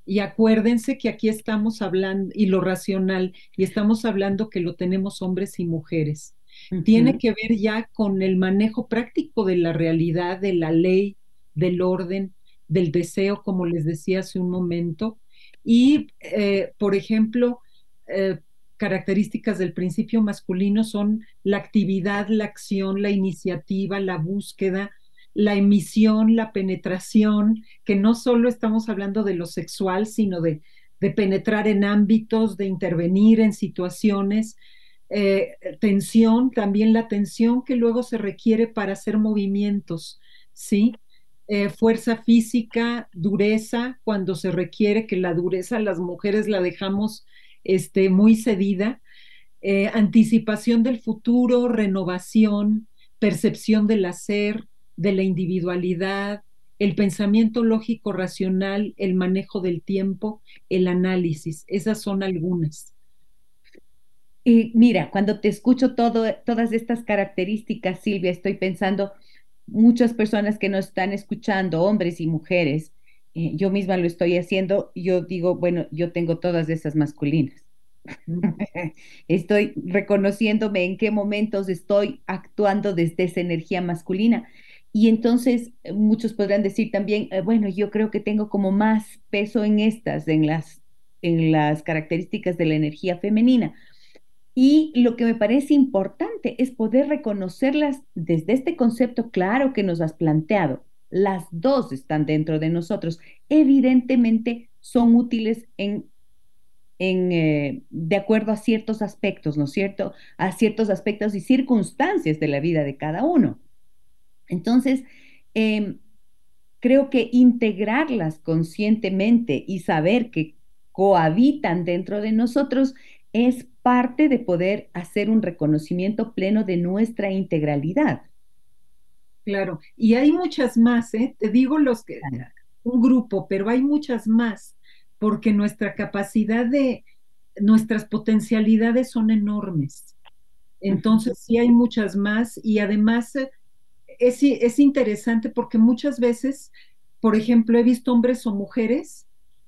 Y acuérdense que aquí estamos hablando, y lo racional, y estamos hablando que lo tenemos hombres y mujeres. Tiene que ver ya con el manejo práctico de la realidad, de la ley, del orden, del deseo, como les decía hace un momento. Y, eh, por ejemplo, eh, características del principio masculino son la actividad, la acción, la iniciativa, la búsqueda, la emisión, la penetración, que no solo estamos hablando de lo sexual, sino de, penetrar en ámbitos, de intervenir en situaciones, eh, tensión, también la tensión que luego se requiere para hacer movimientos, ¿sí? Eh, fuerza física, dureza, cuando se requiere que la dureza las mujeres la dejamos este, muy cedida, eh, anticipación del futuro, renovación, percepción del hacer, de la individualidad, el pensamiento lógico racional, el manejo del tiempo, el análisis. Esas son algunas. Y mira, cuando te escucho todas estas características, Silvia, estoy pensando, muchas personas que nos están escuchando, hombres y mujeres, eh, yo misma lo estoy haciendo, yo digo, bueno, yo tengo todas esas masculinas. estoy reconociéndome en qué momentos estoy actuando desde esa energía masculina y entonces eh, muchos podrán decir también, eh, bueno, yo creo que tengo como más peso en estas, en las, en las características de la energía femenina. Y lo que me parece importante es poder reconocerlas desde este concepto claro que nos has planteado. Las dos están dentro de nosotros. Evidentemente son útiles en, en eh, de acuerdo a ciertos aspectos, ¿no es cierto? A ciertos aspectos y circunstancias de la vida de cada uno. Entonces, em, creo que integrarlas conscientemente y saber que cohabitan dentro de nosotros es parte de poder hacer un reconocimiento pleno de nuestra integralidad. Claro, y hay muchas más, ¿eh? te digo los que, un grupo, pero hay muchas más, porque nuestra capacidad de, nuestras potencialidades son enormes. Entonces, sí hay muchas más y además eh, es, es interesante porque muchas veces, por ejemplo, he visto hombres o mujeres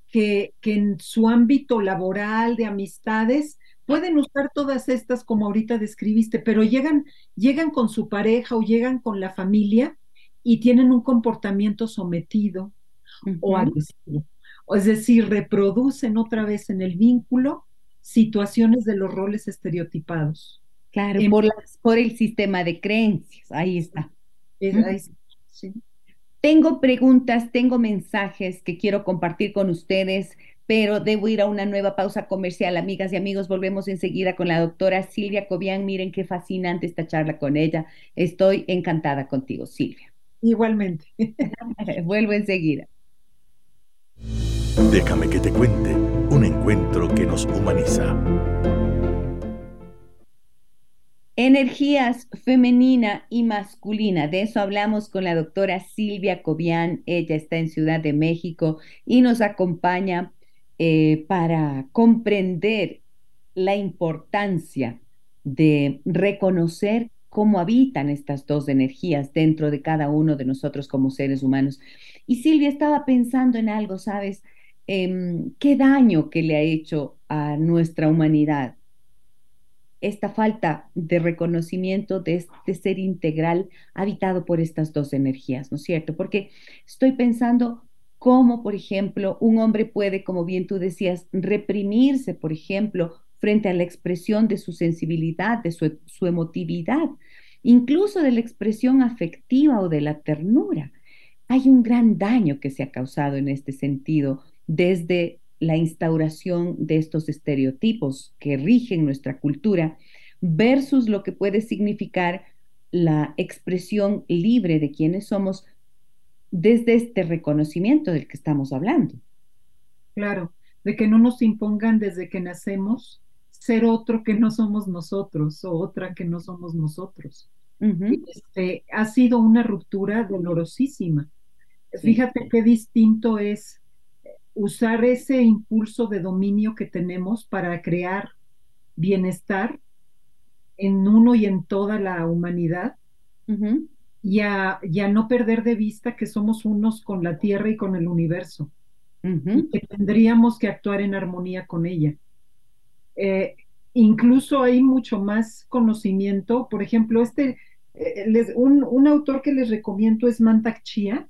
que, que en su ámbito laboral, de amistades, pueden usar todas estas como ahorita describiste, pero llegan, llegan con su pareja o llegan con la familia y tienen un comportamiento sometido o agresivo. Es decir, reproducen otra vez en el vínculo situaciones de los roles estereotipados. Claro, por, por, el sistema de creencias, ahí está. Tengo preguntas, tengo mensajes que quiero compartir con ustedes pero debo ir a una nueva pausa comercial. Amigas y amigos, volvemos enseguida con la doctora Silvia Cobian. Miren qué fascinante esta charla con ella. Estoy encantada contigo, Silvia. Igualmente. Vuelvo enseguida. Déjame que te cuente un encuentro que nos humaniza. Energías femenina y masculina. De eso hablamos con la doctora Silvia Cobian. Ella está en Ciudad de México y nos acompaña eh, para comprender la importancia de reconocer cómo habitan estas dos energías dentro de cada uno de nosotros como seres humanos. Y Silvia estaba pensando en algo, ¿sabes? Em, ¿Qué daño que le ha hecho a nuestra humanidad esta falta de reconocimiento de este ser integral habitado por estas dos energías, ¿no es cierto? Porque estoy pensando cómo, por ejemplo, un hombre puede, como bien tú decías, reprimirse, por ejemplo, frente a la expresión de su sensibilidad, de su, emotividad, incluso de la expresión afectiva o de la ternura. Hay un gran daño que se ha causado en este sentido desde la instauración de estos estereotipos que rigen nuestra cultura versus lo que puede significar la expresión libre de quienes somos desde este reconocimiento del que estamos hablando. Claro, de que no nos impongan desde que nacemos ser otro que no somos nosotros o otra que no somos nosotros. este, ha sido una ruptura dolorosísima. Fíjate qué distinto es usar ese impulso de dominio que tenemos para crear bienestar en uno y en toda la humanidad, y a, no perder de vista que somos unos con la Tierra y con el universo, y que tendríamos que actuar en armonía con ella. Eh, incluso hay mucho más conocimiento, por ejemplo, este, eh, un, un, autor que les recomiendo es Mantak Chia,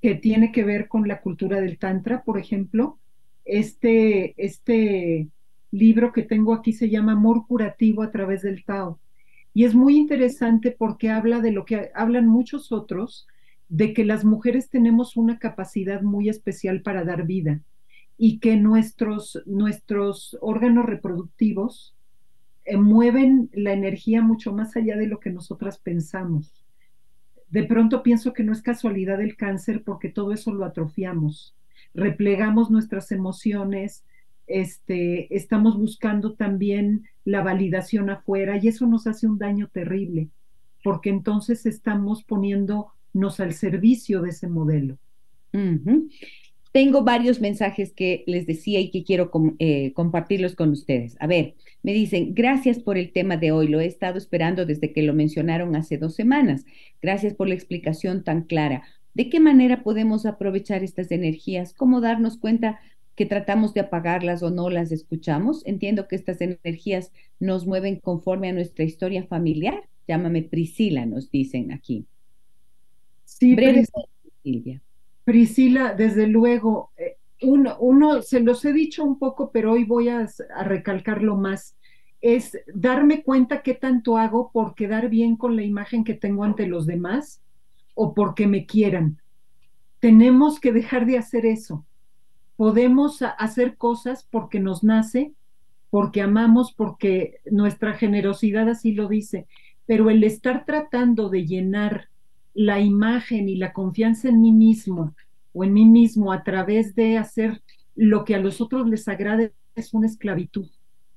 que tiene que ver con la cultura del Tantra, por ejemplo. Este, este libro que tengo aquí se llama Amor curativo a través del Tao y es muy interesante porque habla de lo que hablan muchos otros, de que las mujeres tenemos una capacidad muy especial para dar vida y que nuestros, nuestros órganos reproductivos eh, mueven la energía mucho más allá de lo que nosotras pensamos. De pronto pienso que no es casualidad el cáncer porque todo eso lo atrofiamos, replegamos nuestras emociones, este, estamos buscando también la validación afuera y eso nos hace un daño terrible, porque entonces estamos poniéndonos al servicio de ese modelo. Tengo varios mensajes que les decía y que quiero eh, compartirlos con ustedes. A ver, me dicen, gracias por el tema de hoy, lo he estado esperando desde que lo mencionaron hace dos semanas. Gracias por la explicación tan clara. ¿De qué manera podemos aprovechar estas energías? ¿Cómo darnos cuenta que tratamos de apagarlas o no las escuchamos. Entiendo que estas energías nos mueven conforme a nuestra historia familiar. Llámame Priscila, nos dicen aquí. Sí, Breve, Silvia. Priscila, desde luego, eh, uno, uno, se los he dicho un poco, pero hoy voy a, a recalcarlo más. es darme cuenta qué tanto hago por quedar bien con la imagen que tengo ante los demás o porque me quieran. Tenemos que dejar de hacer eso. Podemos hacer cosas porque nos nace, porque amamos, porque nuestra generosidad así lo dice, pero el estar tratando de llenar la imagen y la confianza en mí mismo o en mí mismo a través de hacer lo que a los otros les agrade es una esclavitud.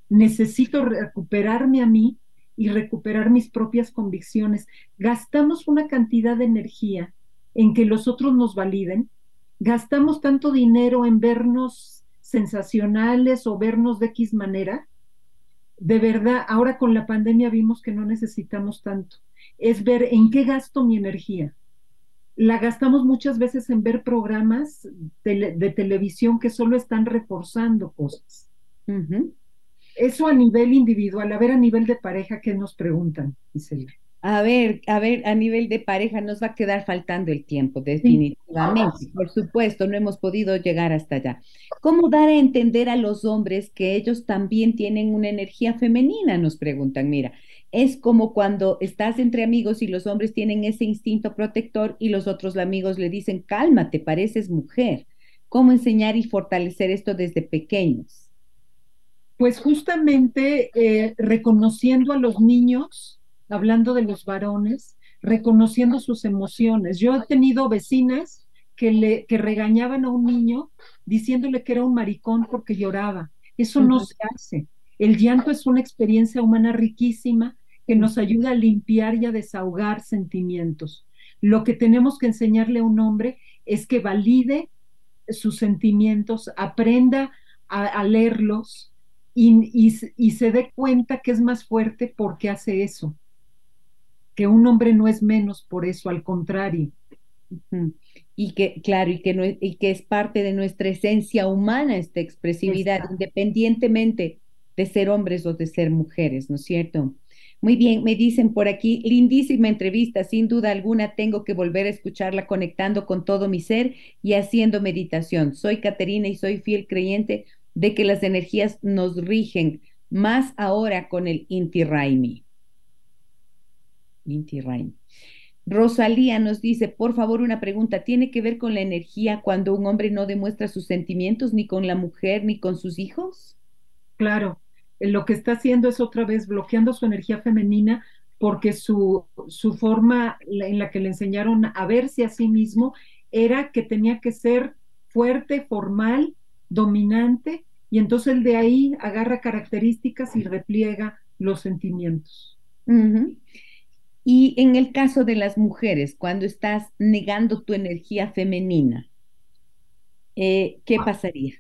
Necesito recuperarme a mí y recuperar mis propias convicciones. Gastamos una cantidad de energía en que los otros nos validen, gastamos tanto dinero en vernos sensacionales o vernos de X manera. De verdad, ahora con la pandemia vimos que no necesitamos tanto. Es ver en qué gasto mi energía. La gastamos muchas veces en ver programas de, televisión que solo están reforzando cosas. Eso a nivel individual, a ver a nivel de pareja, ¿qué nos preguntan? A ver, a ver, a nivel de pareja nos va a quedar faltando el tiempo, definitivamente. Por supuesto, no hemos podido llegar hasta allá. ¿Cómo dar a entender a los hombres que ellos también tienen una energía femenina? Nos preguntan, mira, es como cuando estás entre amigos y los hombres tienen ese instinto protector y los otros amigos le dicen, cálmate, pareces mujer. ¿Cómo enseñar y fortalecer esto desde pequeños? Pues justamente eh, reconociendo a los niños hablando de los varones, reconociendo sus emociones. Yo he tenido vecinas que, le, que regañaban a un niño diciéndole que era un maricón porque lloraba. Eso no se hace. El llanto es una experiencia humana riquísima que nos ayuda a limpiar y a desahogar sentimientos. Lo que tenemos que enseñarle a un hombre es que valide sus sentimientos, aprenda a, leerlos y, y, se dé cuenta que es más fuerte porque hace eso que un hombre no es menos por eso, al contrario. Y que, claro, y que, no es, y que es parte de nuestra esencia humana esta expresividad, independientemente de ser hombres o de ser mujeres, ¿no es cierto? Muy bien, me dicen por aquí, lindísima entrevista, sin duda alguna tengo que volver a escucharla conectando con todo mi ser y haciendo meditación. Soy Caterina y soy fiel creyente de que las energías nos rigen, más ahora con el Inti Raimi. Inti Rosalía nos dice, por favor, una pregunta, ¿tiene que ver con la energía cuando un hombre no demuestra sus sentimientos ni con la mujer ni con sus hijos? Claro, eh, lo que está haciendo es otra vez bloqueando su energía femenina porque su, su forma en la que le enseñaron a verse a sí mismo era que tenía que ser fuerte, formal, dominante, y entonces el de ahí agarra características y repliega los sentimientos. Y en el caso de las mujeres, cuando estás negando tu energía femenina, eh, ¿qué pasaría?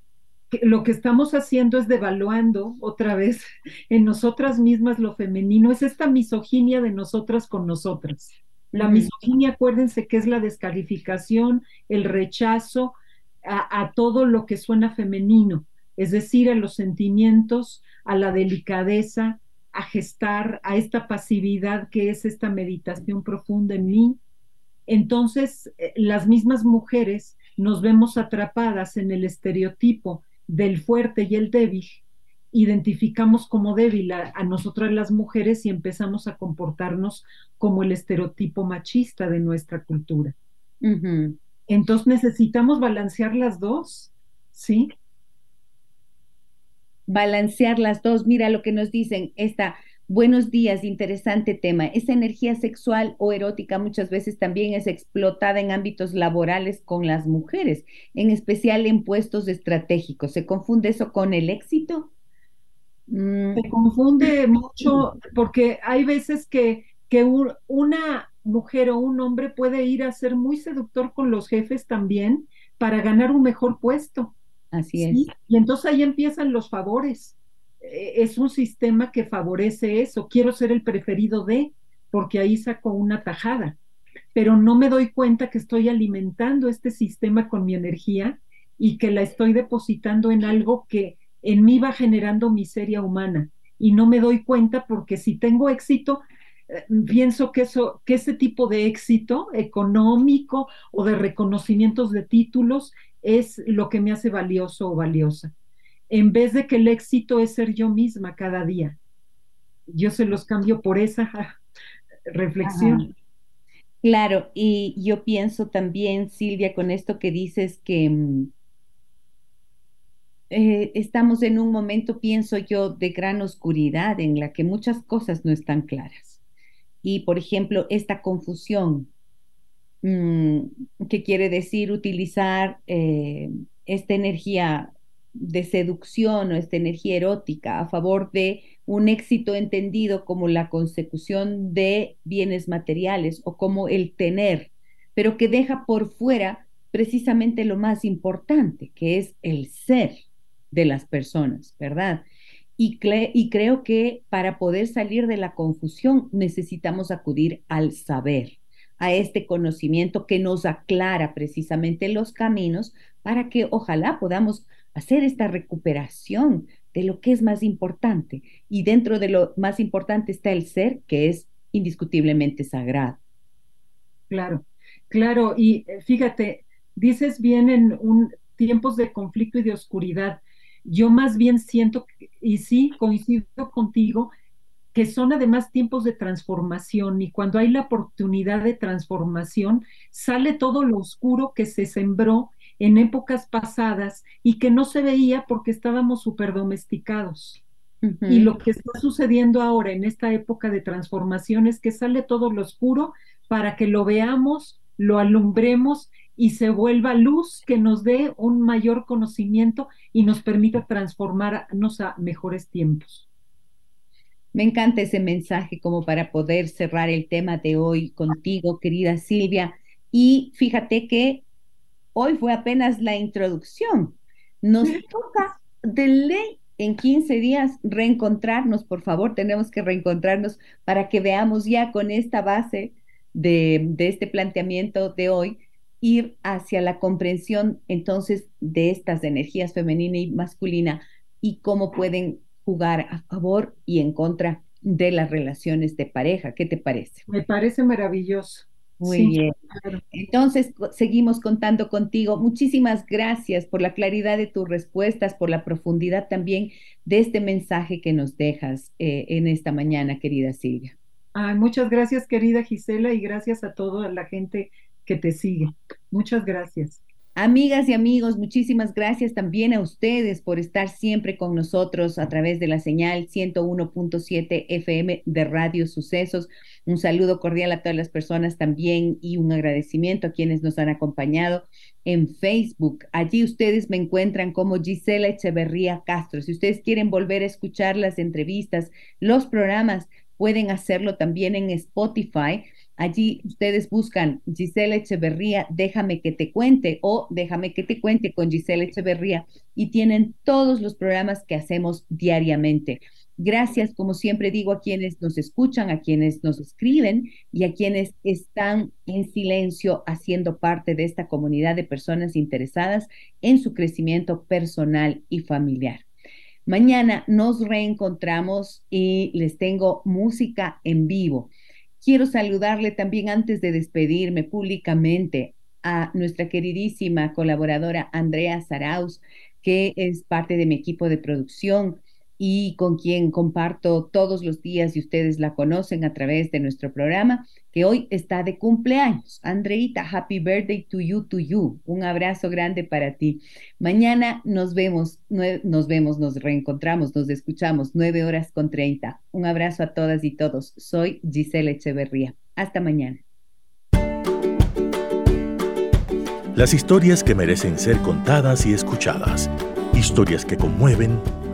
Lo que estamos haciendo es devaluando otra vez en nosotras mismas lo femenino, es esta misoginia de nosotras con nosotras. La misoginia, acuérdense que es la descalificación, el rechazo a, a todo lo que suena femenino, es decir, a los sentimientos, a la delicadeza, a gestar a esta pasividad que es esta meditación profunda en mí. Entonces, eh, las mismas mujeres nos vemos atrapadas en el estereotipo del fuerte y el débil, identificamos como débil a, nosotras las mujeres y empezamos a comportarnos como el estereotipo machista de nuestra cultura. Entonces necesitamos balancear las dos, ¿sí? Balancear las dos. Mira lo que nos dicen, esta, buenos días, interesante tema. Esa energía sexual o erótica muchas veces también es explotada en ámbitos laborales con las mujeres, en especial en puestos estratégicos. ¿Se confunde eso con el éxito? Mm. Se confunde mucho porque hay veces que, que una mujer o un hombre puede ir a ser muy seductor con los jefes también para ganar un mejor puesto. Así es. Y entonces ahí empiezan los favores. E, es un sistema que favorece eso. Quiero ser el preferido de, porque ahí saco una tajada. Pero no me doy cuenta que estoy alimentando este sistema con mi energía y que la estoy depositando en algo que en mí va generando miseria humana. Y no me doy cuenta porque si tengo éxito, eh, pienso que eso, que ese tipo de éxito económico o de reconocimientos de títulos es lo que me hace valioso o valiosa, en vez de que el éxito es ser yo misma cada día. yo se los cambio por esa reflexión. Claro, y yo pienso también, Silvia, con esto que dices que mm, eh, estamos en un momento, pienso yo, de gran oscuridad en la que muchas cosas no están claras. Y, por ejemplo, esta confusión, que quiere decir utilizar eh, esta energía de seducción o esta energía erótica a favor de un éxito entendido como la consecución de bienes materiales o como el tener, pero que deja por fuera precisamente lo más importante, que es el ser de las personas, ¿verdad? Y creo que para poder salir de la confusión necesitamos acudir al saber, a este conocimiento que nos aclara precisamente los caminos para que ojalá podamos hacer esta recuperación de lo que es más importante. Y dentro de lo más importante está el ser, que es indiscutiblemente sagrado. Claro, claro. Y eh, fíjate, dices bien en un, tiempos de conflicto y de oscuridad. Yo más bien siento, y sí, coincido contigo, que son además tiempos de transformación y cuando hay la oportunidad de transformación, sale todo lo oscuro que se sembró en épocas pasadas y que no se veía porque estábamos súper domesticados. Y lo que está sucediendo ahora en esta época de transformación es que sale todo lo oscuro para que lo veamos, lo alumbremos y se vuelva luz que nos dé un mayor conocimiento y nos permita transformarnos a mejores tiempos. Me encanta ese mensaje como para poder cerrar el tema de hoy contigo, querida Silvia. Y fíjate que Hoy fue apenas la introducción. Nos toca de ley en 15 días reencontrarnos, por favor, tenemos que reencontrarnos para que veamos ya con esta base de, este planteamiento de hoy, ir hacia la comprensión entonces de estas energías femenina y masculina y cómo pueden jugar a favor y en contra de las relaciones de pareja. ¿Qué te parece? Me parece maravilloso. Muy bien. Entonces, seguimos contando contigo. Muchísimas gracias por la claridad de tus respuestas, por la profundidad también de este mensaje que nos dejas eh, en esta mañana, querida Silvia. muchas gracias, querida Gisela, y gracias a toda la gente que te sigue. Muchas gracias. Amigas y amigos, muchísimas gracias también a ustedes por estar siempre con nosotros a través de la señal 101.7 FM de Radio Sucesos. Un saludo cordial a todas las personas también y un agradecimiento a quienes nos han acompañado en Facebook. Allí ustedes me encuentran como Gisela Echeverría Castro. Si ustedes quieren volver a escuchar las entrevistas, los programas, pueden hacerlo también en Spotify Allí ustedes buscan Gisela Echeverría, déjame que te cuente o déjame que te cuente con Gisela Echeverría y tienen todos los programas que hacemos diariamente. Gracias, como siempre digo, a quienes nos escuchan, a quienes nos escriben y a quienes están en silencio haciendo parte de esta comunidad de personas interesadas en su crecimiento personal y familiar. Mañana nos reencontramos y les tengo música en vivo. Quiero saludarle también antes de despedirme públicamente a nuestra queridísima colaboradora Andrea Saraus, que es parte de mi equipo de producción y con quien comparto todos los días y ustedes la conocen a través de nuestro programa, que hoy está de cumpleaños. Andreita, happy birthday to you, to you. Un abrazo grande para ti. Mañana nos vemos, nos vemos, nos reencontramos, nos escuchamos, nueve horas con treinta. Un abrazo a todas y todos. Soy Giselle Echeverría. Hasta mañana. Las historias que merecen ser contadas y escuchadas. Historias que conmueven